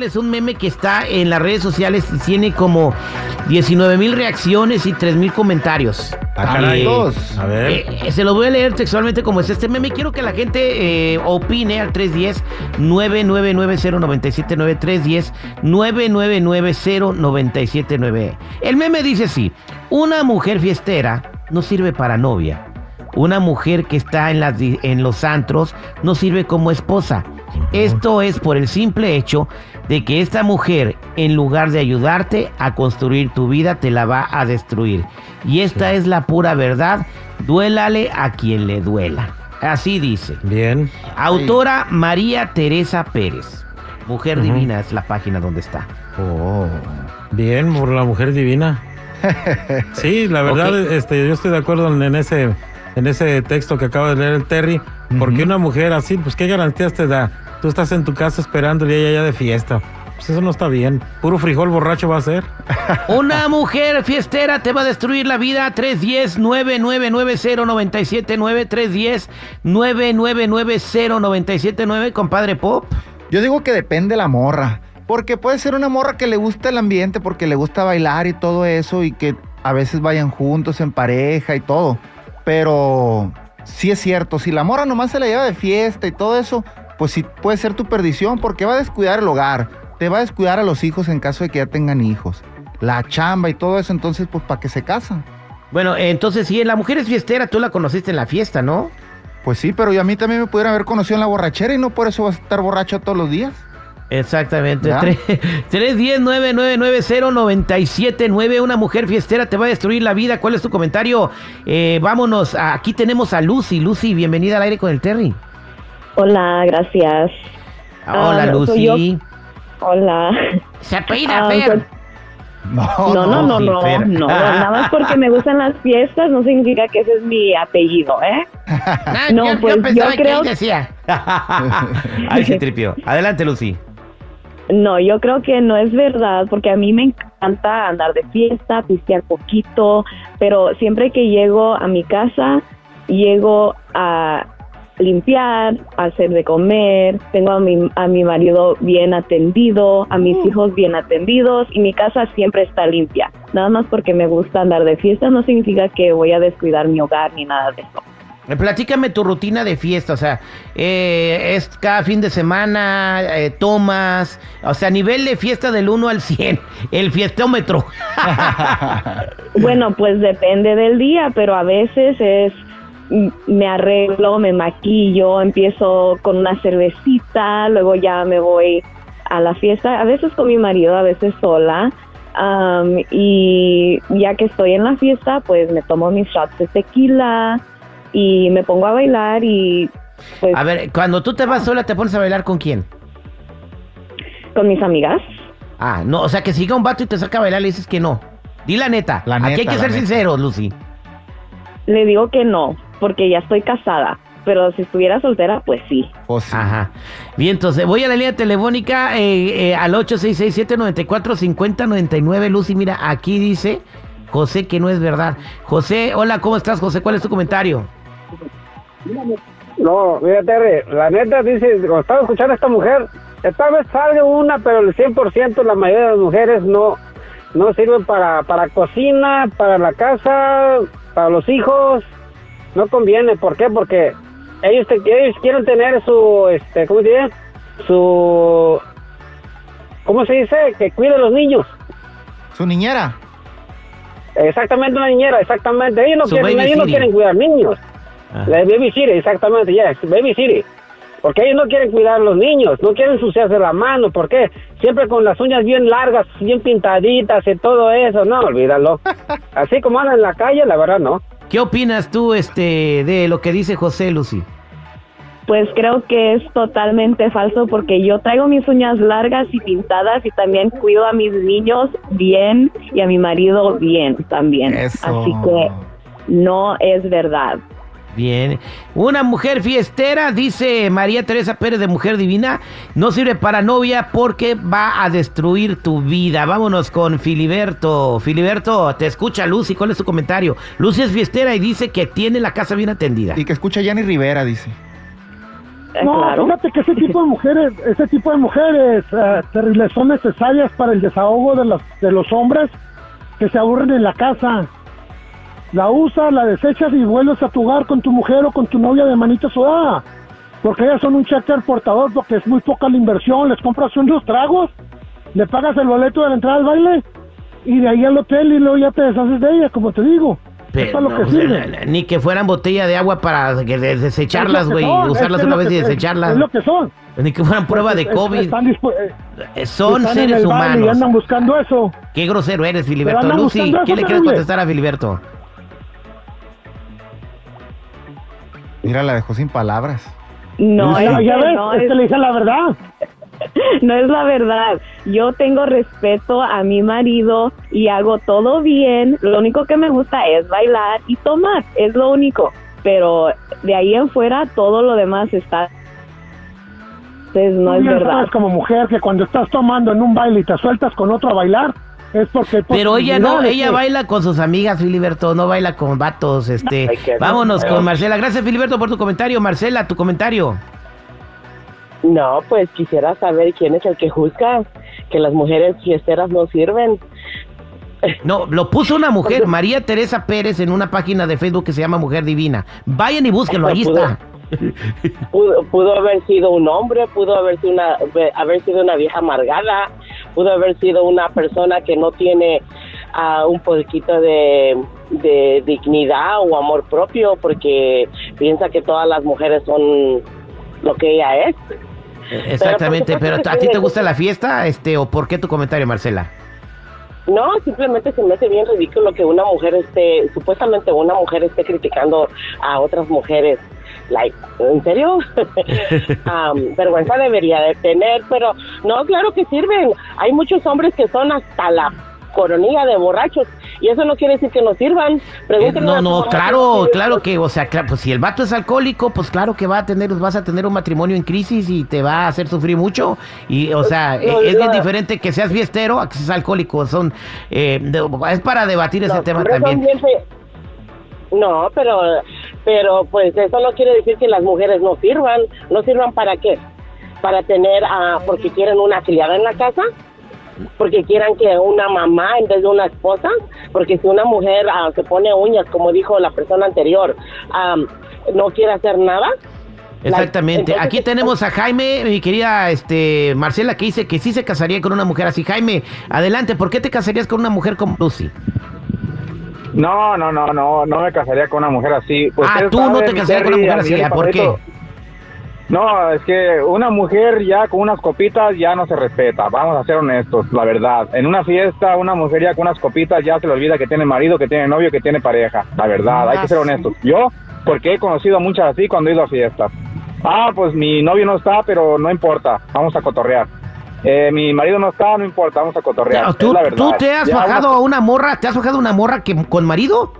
leerles un meme que está en las redes sociales y tiene como 19 mil reacciones y 3 mil comentarios. Ah, caray. Eh, A ver. eh, se lo voy a leer textualmente como es este meme. Quiero que la gente eh, opine al 310-999-097-9. 310-999-097-9. El meme dice así: Una mujer fiestera no sirve para novia. Una mujer que está en, las di- en los antros no sirve como esposa. Esto es por el simple hecho de que esta mujer, en lugar de ayudarte a construir tu vida, te la va a destruir. Y esta es la pura verdad. Duélale a quien le duela. Así dice. Bien. Autora María Teresa Pérez. Mujer. Divina es la página donde está. Oh. Bien, por la mujer divina. Sí, la verdad, este, yo estoy de acuerdo en ese, en ese texto que acaba de leer el Terry, porque una mujer así, pues qué garantías te da. Tú estás en tu casa esperando y ella ya de fiesta. Pues eso no está bien. Puro frijol borracho va a ser. Una mujer fiestera te va a destruir la vida. 310-9990-979. 310-9990-979, compadre Pop. Yo digo que depende la morra. Porque puede ser una morra que le gusta el ambiente, porque le gusta bailar y todo eso, y que a veces vayan juntos en pareja y todo. Pero sí es cierto, si la morra nomás se la lleva de fiesta y todo eso, pues sí puede ser tu perdición, porque va a descuidar el hogar, te va a descuidar a los hijos en caso de que ya tengan hijos. La chamba y todo eso, entonces, pues, ¿para qué se casan? Bueno, entonces si la mujer es fiestera, tú la conociste en la fiesta, ¿no? Pues sí, pero y a mí también me pudieran haber conocido en la borrachera y no por eso vas a estar borracho todos los días. Exactamente. ¿Ya? 310-999-097-9. Una mujer fiestera te va a destruir la vida. ¿Cuál es tu comentario? Eh, vámonos. Aquí tenemos a Lucy. Lucy, bienvenida al aire con el Terry. Hola, gracias. Hola, Ah, Lucy. yo. Hola. Se apellida Ah, Fer. pues- No, No, no, no, sí, no, Nada más porque me gustan las fiestas no significa que ese es mi apellido, ¿eh? Ah, no, yo, yo pues, yo pensaba que creo- ahí decía. Ay, se tripió. Adelante, Lucy. No, yo creo que no es verdad porque a mí me encanta andar de fiesta, pistear poquito, pero siempre que llego a mi casa, llego a limpiar, a hacer de comer, tengo a mi, a mi marido bien atendido, a mis hijos bien atendidos y mi casa siempre está limpia. Nada más porque me gusta andar de fiesta no significa que voy a descuidar mi hogar ni nada de eso. Eh, Platícame tu rutina de fiesta, o sea, eh, es cada fin de semana, eh, tomas, o sea, nivel de fiesta del 1 al 100, el fiestómetro. Bueno, pues depende del día, pero a veces es mm, me arreglo, me maquillo, empiezo con una cervecita, luego ya me voy a la fiesta, a veces con mi marido, a veces sola. am, y ya que estoy en la fiesta, pues me tomo mis shots de tequila y me pongo a bailar y pues A ver, cuando tú te vas sola, ¿te pones a bailar con quién? con mis amigas. Ah, no, o sea, que siga un vato y te saca a bailar, le dices que no. Di la neta. La Aquí hay que ser neta. sinceros, Lucy. Le digo que no, porque ya estoy casada, pero si estuviera soltera, pues sí. Pues sí. Ajá. Bien, entonces voy a la línea telefónica eh, eh, al 8667-945099. Lucy, mira, aquí dice José que no es verdad. José, hola, ¿cómo estás, José? ¿Cuál es tu comentario? No, mira, Terry, la neta dice, cuando estaba escuchando a esta mujer, tal vez salga una, pero el 100% la mayoría de las mujeres no, no sirven para, para cocina, para la casa, para los hijos. No conviene, ¿por qué? Porque ellos, te- ellos quieren tener su, este, ¿cómo se dice? Su, ¿cómo se dice? Que cuide a los niños. Su niñera. Exactamente una niñera, exactamente. Ellos no, Su quieren, ellos no quieren cuidar niños. Ah. La Baby City, exactamente, ya, Baby City. Porque ellos no quieren cuidar a los niños, no quieren ensuciarse la mano, ¿por qué? Siempre con las uñas bien largas, bien pintaditas y todo eso, no, olvídalo. Así como andan en la calle, la verdad no. ¿Qué opinas tú este, de lo que dice José, Lucy? Pues creo que es totalmente falso porque yo traigo mis uñas largas y pintadas y también cuido a mis niños bien y a mi marido bien también. Eso. Así que no es verdad. Bien. Una mujer fiestera, dice María Teresa Pérez de Mujer Divina, no sirve para novia porque va a destruir tu vida. Vámonos con Filiberto. Filiberto, te escucha Lucy. ¿Cuál es tu comentario? Lucy es fiestera y dice que tiene la casa bien atendida. Y que escucha Yanni Rivera, dice. Eh, No, claro. fíjate que ese tipo de mujeres, ese tipo de mujeres eh, terribles son necesarias para el desahogo de los, de los hombres que se aburren en la casa. La usas, la desechas y vuelves a tu hogar con tu mujer o con tu novia de manita sudada. Porque ellas son un cheque al portador porque es muy poca la inversión. Les compras unos tragos, le pagas el boleto de la entrada al baile y de ahí al hotel y luego ya te deshaces de ella, como te digo. Eso es lo no, que o sea, sirve. ni que fueran botella de agua para desecharlas, güey. Usarlas es una vez que- y es- desecharlas. Es lo que son. Ni que fueran prueba de COVID. Están, eh, Eh, Son están seres baile y humanos. andan buscando eso. Qué grosero eres, Filiberto. Lucy, ¿qué le quieres contestar a Filiberto? Mira, la dejó sin palabras. No, ya, es ya que ves, no es es- que le dije la verdad. No es la verdad. Yo tengo respeto a mi marido y hago todo bien. Lo único que me gusta es bailar y tomar. Es lo único. Pero de ahí en fuera todo lo demás está. Entonces no Tú es verdad. sabes como mujer que cuando estás tomando en un baile y te sueltas con otro a bailar, es porque... hay Pero ella no, ella que- baila con sus amigas, Filiberto, no baila con vatos, este. Vámonos con Marcela. Gracias, Filiberto, por tu comentario. Marcela, tu comentario. No, pues quisiera saber quién es el que juzga que las mujeres fiesteras no sirven. No, lo puso una mujer, María Teresa Pérez, en una página de Facebook que se llama Mujer Divina. Vayan y búsquenlo, ahí está. Pudo, pudo haber sido un hombre, pudo haber sido una haber sido una vieja amargada, pudo haber sido una persona que no tiene ah, un poquito de, de dignidad o amor propio porque piensa que todas las mujeres son lo que ella es. Exactamente, pero supuesto ¿a ti te gusta la fiesta? Este, o por qué tu comentario, Marcela? No, simplemente se me hace bien ridículo que una mujer esté, supuestamente una mujer esté criticando a otras mujeres. Like, ¿en serio? Am, vergüenza debería de tener, pero no, claro que sirven. Hay muchos hombres que son hasta la coronilla de borrachos y eso no quiere decir que no sirvan. Eh, Pregúntenle a no, no, claro, claro que, o sea, claro, pues si el vato es alcohólico, pues claro que va a tener, vas a tener un matrimonio en crisis y te va a hacer sufrir mucho. Y, o sea, No, eh, es bien no. diferente que seas fiestero a que seas alcohólico. Son, eh, de- es para debatir ese tema también. No, pero, pero pues eso no quiere decir que las mujeres no sirvan. ¿No sirvan para qué? Para tener, porque quieren una criada en la casa, porque quieran que una mamá en vez de una esposa, porque si una mujer ah, se pone uñas, como dijo la persona anterior, ah, no quiere hacer nada. Exactamente. Entonces, Aquí tenemos a Jaime, mi querida este, Marcela, que dice que sí se casaría con una mujer así. Jaime, adelante, ¿por qué te casarías con una mujer como Lucy? No, no, no, no, no me casaría con una mujer así. ah, Ustedes tú no te casarías con una mujer así. ¿ah? ¿Por qué? No, es que una mujer ya con unas copitas ya no se respeta, vamos a ser honestos, la verdad. En una fiesta, una mujer ya con unas copitas ya se le olvida que tiene marido, que tiene novio, que tiene pareja, la verdad, hay que ser honestos. Yo, porque he conocido a muchas así cuando he ido a fiestas. Ah, pues mi novio no está, pero no importa, vamos a cotorrear. Eh, mi marido no está, no importa, vamos a cotorrear. Es ¿Tú, la verdad. tú te has Ya bajado una- a una morra? ¿Te has bajado a una morra que, con marido?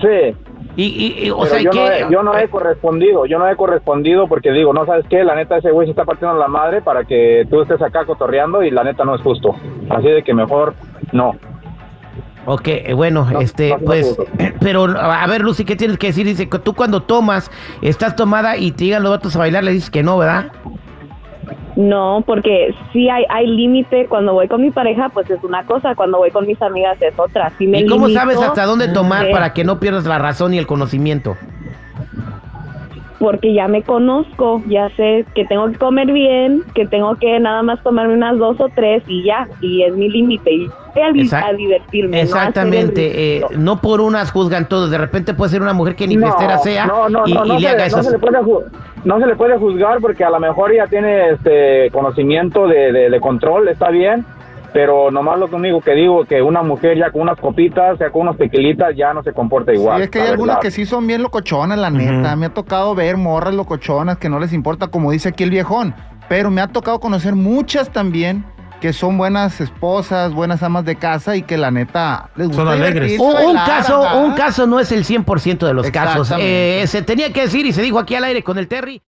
Sí. Y, y- y, o sea, yo, ¿qué? no he, yo no he correspondido, yo no he correspondido porque digo, no sabes qué, la neta ese güey se está partiendo la madre para que tú estés acá cotorreando y la neta no es justo. Así de que mejor no. Ok, eh, bueno, No, este, no, pues, pero a ver, Lucy, ¿qué tienes que decir? Dice que tú cuando tomas, estás tomada y te llegan los vatos a bailar, le dices que no, ¿verdad? No, porque sí hay, hay límite. Cuando voy con mi pareja, pues es una cosa. Cuando voy con mis amigas es otra. Sí me ¿Y cómo limito, sabes hasta dónde tomar eh, para que no pierdas la razón y el conocimiento? Porque ya me conozco, ya sé que tengo que comer bien, que tengo que nada más tomarme unas dos o tres y ya, y es mi límite. Y di- Exact- a divertirme. no Exactamente, eh, ridículo. no por unas juzgan todos, de repente puede ser una mujer que ni no, fiestera sea no, no, y, no, y no le se, haga no esas... se le puede ju- no se le puede juzgar porque a lo mejor ella tiene este conocimiento de, de- de control, está bien, pero nomás lo único que digo que una mujer ya con unas copitas, ya con unas tequilitas ya no se comporta igual. Sí, es que hay algunas verdad. que sí son bien locochonas, la neta. Me ha tocado ver morras locochonas que no les importa, como dice aquí el viejón. Pero me ha tocado conocer muchas también que son buenas esposas, buenas amas de casa y que la neta les gusta Son alegres. Un, un bailar, caso, un caso no es el 100% de los casos. Eh, se tenía que decir y se dijo aquí al aire con el Terry.